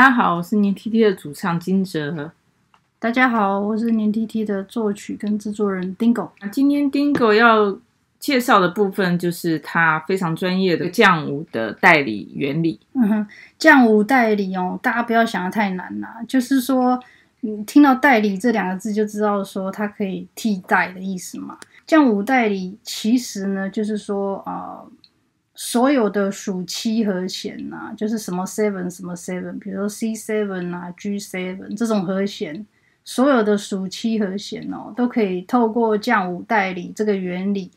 家好，我是年 T T 的主唱金哲。大家好，我是年 T T 的作曲跟制作人 Dingo。今天 Dingo 要介绍的部分就是他非常专业的降五的代理原理。嗯哼，降五代理哦，大家不要想的太难啦。就是说，你听到代理这两个字就知道说它可以替代的意思嘛。降五代理其实呢，就是说啊。呃所有的属七和弦呐、啊，就是什么 seven 什么 seven，比如说 C seven 啊，G seven 这种和弦，所有的属七和弦哦，都可以透过降五代理这个原理。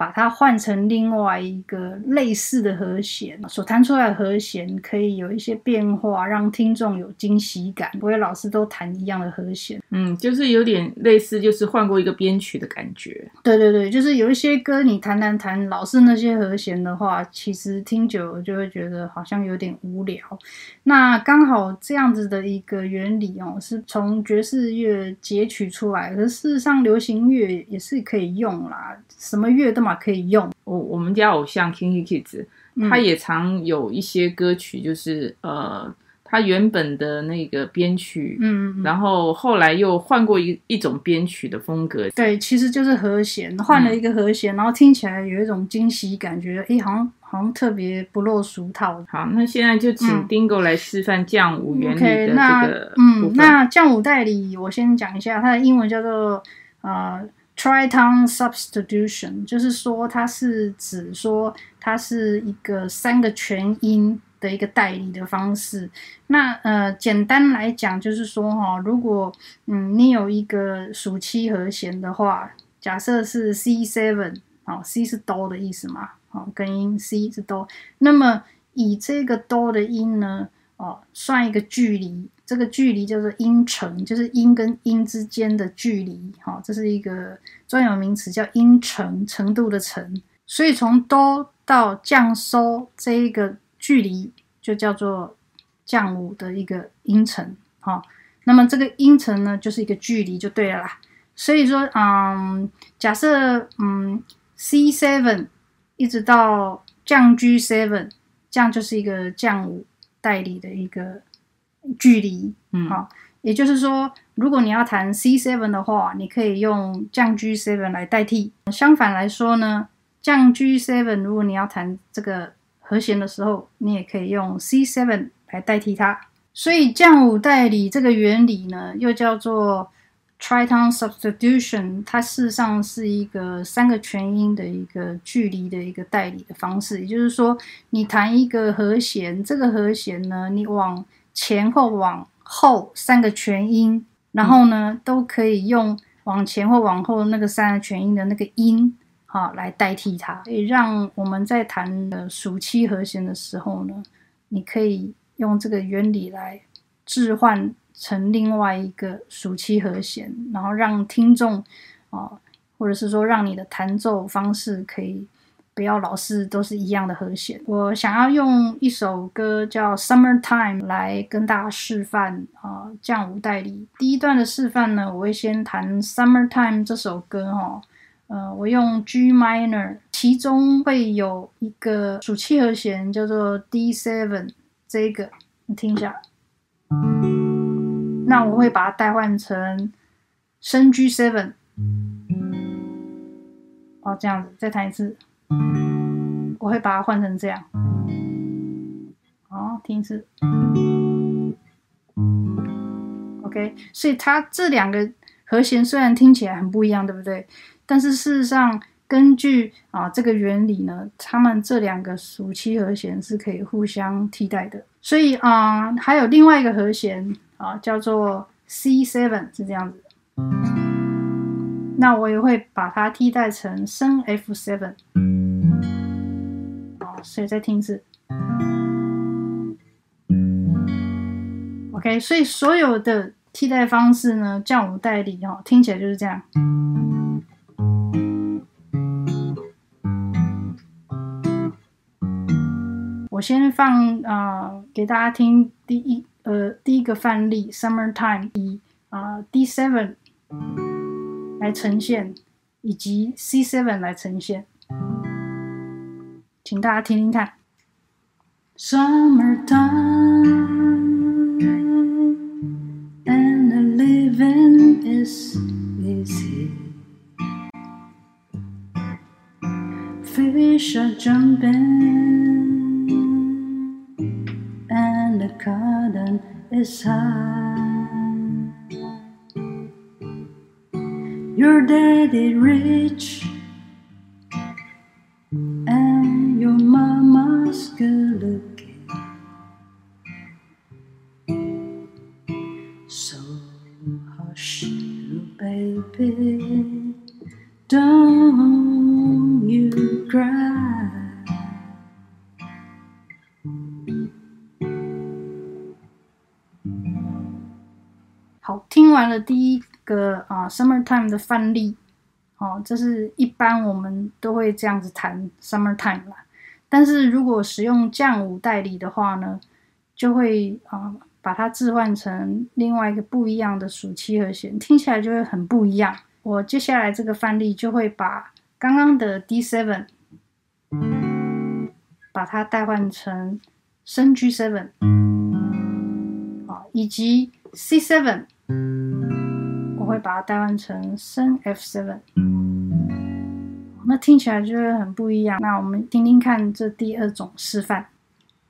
把它换成另外一个类似的和弦，所弹出来的和弦可以有一些变化，让听众有惊喜感，不会老是都弹一样的和弦。嗯，就是有点类似，就是换过一个编曲的感觉。对对对，就是有一些歌你弹弹弹老是那些和弦的话，其实听久了就会觉得好像有点无聊。那刚好这样子的一个原理哦，是从爵士乐截取出来，可是事实上流行乐也是可以用啦，什么乐都蛮。可以用我我们家偶像 KinKi Kids，他也常有一些歌曲，就是、嗯、呃，他原本的那个编曲，嗯，嗯，然后后来又换过一一种编曲的风格。对，其实就是和弦换了一个和弦，嗯、然后听起来有一种惊喜感觉，哎，好像好像特别不落俗套。好，那现在就请 Dingo 来示范降五原理的这个、嗯、嗯，那降五代理我先讲一下，它的英文叫做呃。Triton substitution 就是说，它是指说它是一个三个全音的一个代理的方式。那呃，简单来讲就是说哈，如果嗯你有一个属七和弦的话，假设是 C seven，好，C 是哆的意思嘛，好，根音 C 是哆，那么以这个哆的音呢，哦，算一个距离。这个距离叫做音程，就是音跟音之间的距离，哈，这是一个专有名词，叫音程，程度的程。所以从哆到降收这一个距离，就叫做降五的一个音程，哈。那么这个音程呢，就是一个距离就对了啦。所以说，嗯，假设嗯 C seven 一直到降 G seven，这样就是一个降五代理的一个。距离，嗯，好，也就是说，如果你要弹 C seven 的话，你可以用降 G seven 来代替。相反来说呢，降 G seven 如果你要弹这个和弦的时候，你也可以用 C seven 来代替它。所以降五代理这个原理呢，又叫做 triton substitution，它事实上是一个三个全音的一个距离的一个代理的方式。也就是说，你弹一个和弦，这个和弦呢，你往前或往后三个全音，然后呢，都可以用往前或往后那个三个全音的那个音，哈，来代替它，也让我们在弹的属七和弦的时候呢，你可以用这个原理来置换成另外一个属七和弦，然后让听众啊，或者是说让你的弹奏方式可以。不要老是都是一样的和弦。我想要用一首歌叫《Summertime》来跟大家示范啊，降五代理。第一段的示范呢，我会先弹《Summertime》这首歌哈，呃，我用 G minor，其中会有一个属七和弦叫做 D seven，这个你听一下。那我会把它代换成升 G seven，哦，这样子，再弹一次。我会把它换成这样，好，听一次，OK。所以它这两个和弦虽然听起来很不一样，对不对？但是事实上，根据啊这个原理呢，它们这两个属七和弦是可以互相替代的。所以啊，还有另外一个和弦啊，叫做 C7，是这样子。那我也会把它替代成升 F7。所以再听一次，OK，所以所有的替代方式呢，降五代理哈，听起来就是这样。我先放啊、呃，给大家听第一呃第一个范例，Summertime 以啊、呃、D seven 来呈现，以及 C seven 来呈现，请大家听听看。Summertime and the living is easy. Fish are jumping and the car. as I. Your daddy rich and your mama's good looking. So hush, you baby, don't you cry. 好，听完了第一个啊，Summertime 的范例，哦，这是一般我们都会这样子弹 Summertime 啦。但是如果使用降五代理的话呢，就会啊，把它置换成另外一个不一样的属七和弦，听起来就会很不一样。我接下来这个范例就会把刚刚的 D7，把它代换成升 G7，啊，以及 C7，把它代换成升 F7，那听起来就会很不一样。那我们听听看这第二种示范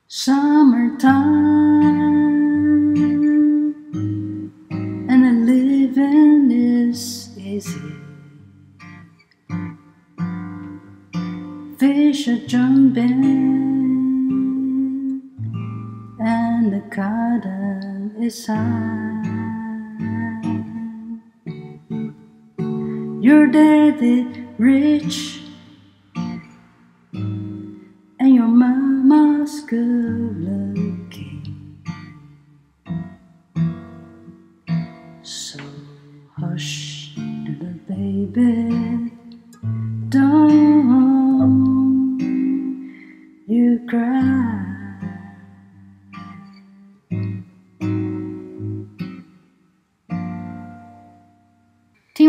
：Summertime。and the living is easy. Fish are jumping and the cotton is high. Your daddy rich. And your mama's good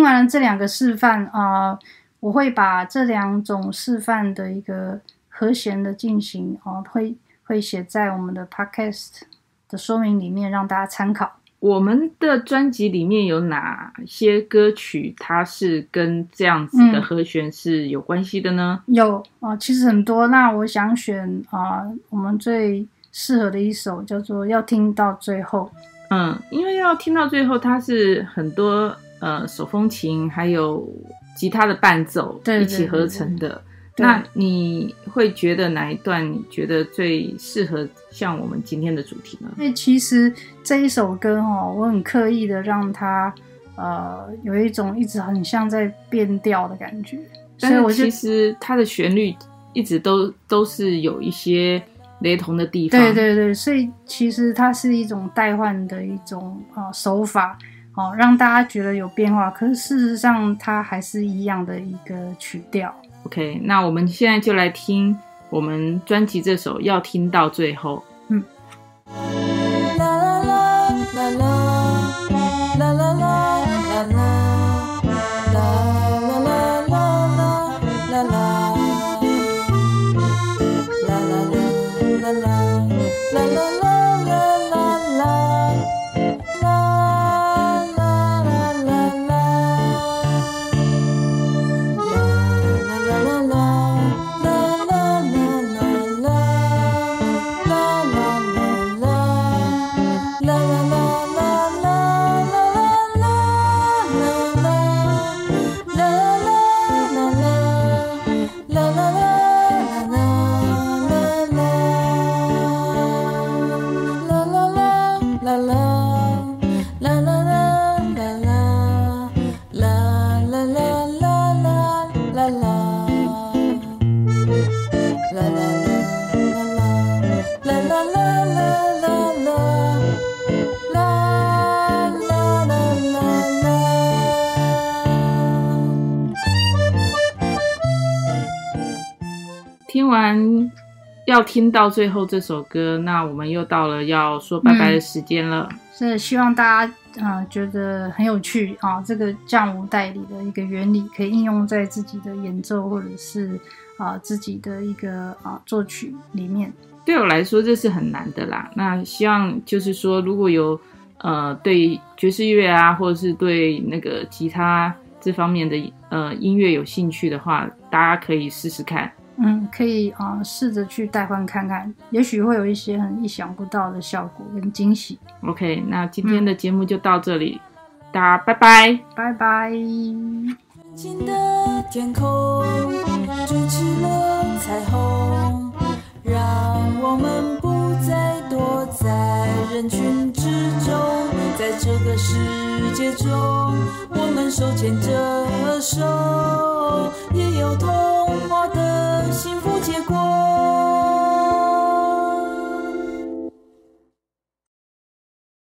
听完了这两个示范啊、呃，我会把这两种示范的一个和弦的进行哦、呃，会会写在我们的 podcast 的说明里面，让大家参考。我们的专辑里面有哪些歌曲，它是跟这样子的和弦是有关系的呢？嗯、有啊、呃，其实很多。那我想选啊、呃，我们最适合的一首叫做《要听到最后》。嗯，因为要听到最后，它是很多呃手风琴还有吉他的伴奏一起合成的。那你会觉得哪一段你觉得最适合像我们今天的主题呢？因为其实这一首歌哦，我很刻意的让它呃有一种一直很像在变调的感觉，但是我其实它的旋律一直都都是有一些雷同的地方。对对对，所以其实它是一种代换的一种啊、呃、手法哦，让大家觉得有变化，可是事实上它还是一样的一个曲调。OK，那我们现在就来听我们专辑这首《要听到最后》。嗯。啦要听到最后这首歌，那我们又到了要说拜拜的时间了。是、嗯、希望大家啊、呃、觉得很有趣啊，这个降五代理的一个原理可以应用在自己的演奏或者是啊、呃、自己的一个啊作曲里面。对我来说这是很难的啦。那希望就是说，如果有呃对爵士乐啊，或者是对那个吉他这方面的呃音乐有兴趣的话，大家可以试试看。嗯，可以啊，呃、试着去代换看看，也许会有一些很意想不到的效果跟惊喜。OK，那今天的节目就到这里，嗯、大家拜拜，拜拜。的天空筑起了彩虹，让我们不再躲在人群之中，在这个世界中我们手牵着手也有童话的幸福结果。